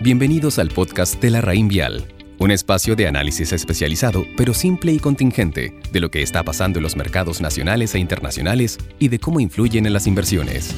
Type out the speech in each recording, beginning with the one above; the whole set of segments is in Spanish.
Bienvenidos al podcast de la Raín Vial, un espacio de análisis especializado, pero simple y contingente, de lo que está pasando en los mercados nacionales e internacionales y de cómo influyen en las inversiones.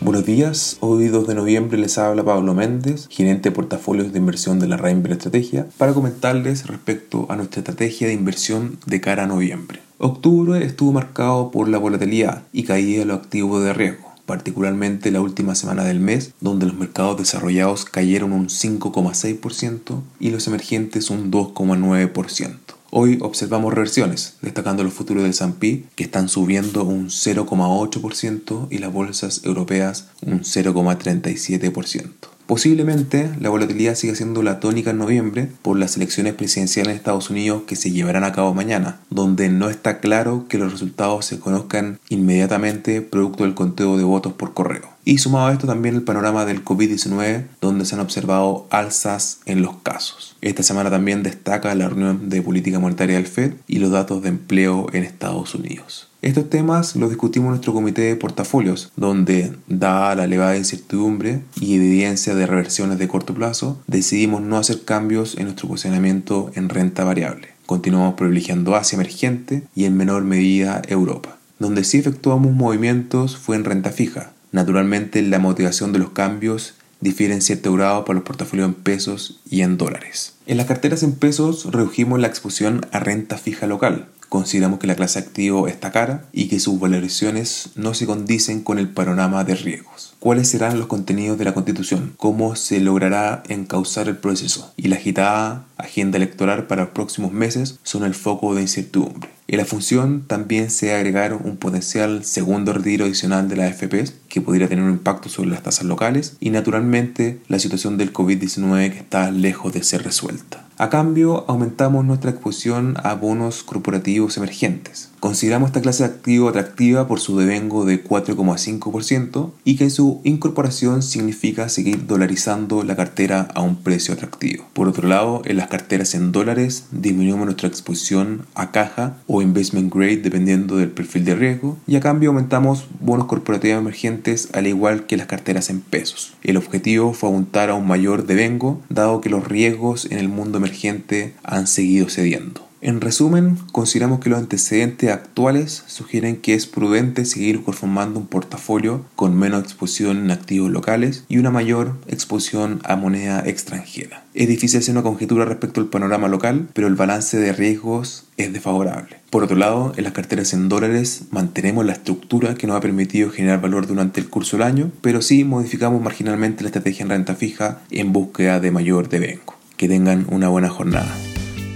Buenos días, hoy 2 de noviembre les habla Pablo Méndez, gerente de portafolios de inversión de la Rainbow Estrategia, para comentarles respecto a nuestra estrategia de inversión de cara a noviembre. Octubre estuvo marcado por la volatilidad y caída de los activos de riesgo particularmente la última semana del mes, donde los mercados desarrollados cayeron un 5,6% y los emergentes un 2,9%. Hoy observamos reversiones, destacando los futuros del S&P que están subiendo un 0,8% y las bolsas europeas un 0,37%. Posiblemente la volatilidad siga siendo la tónica en noviembre por las elecciones presidenciales en Estados Unidos que se llevarán a cabo mañana, donde no está claro que los resultados se conozcan inmediatamente producto del conteo de votos por correo. Y sumado a esto también el panorama del COVID-19, donde se han observado alzas en los casos. Esta semana también destaca la reunión de política monetaria del Fed y los datos de empleo en Estados Unidos. Estos temas los discutimos en nuestro comité de portafolios, donde, dada la elevada incertidumbre y evidencia de reversiones de corto plazo, decidimos no hacer cambios en nuestro posicionamiento en renta variable. Continuamos privilegiando Asia emergente y en menor medida Europa. Donde sí efectuamos movimientos fue en renta fija. Naturalmente la motivación de los cambios difiere en cierto grado para los portafolios en pesos y en dólares. En las carteras en pesos redujimos la exposición a renta fija local, Consideramos que la clase activo está cara y que sus valoraciones no se condicen con el panorama de riesgos. ¿Cuáles serán los contenidos de la Constitución? ¿Cómo se logrará encauzar el proceso? Y la agitada agenda electoral para los próximos meses son el foco de incertidumbre. En la función también se agregar un potencial segundo retiro adicional de la AFP que podría tener un impacto sobre las tasas locales y naturalmente la situación del COVID-19 que está lejos de ser resuelta. A cambio, aumentamos nuestra exposición a bonos corporativos emergentes. Consideramos esta clase de activo atractiva por su devengo de 4,5% y que su incorporación significa seguir dolarizando la cartera a un precio atractivo. Por otro lado, en las carteras en dólares disminuimos nuestra exposición a caja o investment grade dependiendo del perfil de riesgo y a cambio aumentamos bonos corporativos emergentes al igual que las carteras en pesos. El objetivo fue aumentar a un mayor devengo dado que los riesgos en el mundo emergente han seguido cediendo. En resumen, consideramos que los antecedentes actuales sugieren que es prudente seguir conformando un portafolio con menos exposición en activos locales y una mayor exposición a moneda extranjera. Es difícil hacer una conjetura respecto al panorama local, pero el balance de riesgos es desfavorable. Por otro lado, en las carteras en dólares mantenemos la estructura que nos ha permitido generar valor durante el curso del año, pero sí modificamos marginalmente la estrategia en renta fija en búsqueda de mayor devengo. Que tengan una buena jornada.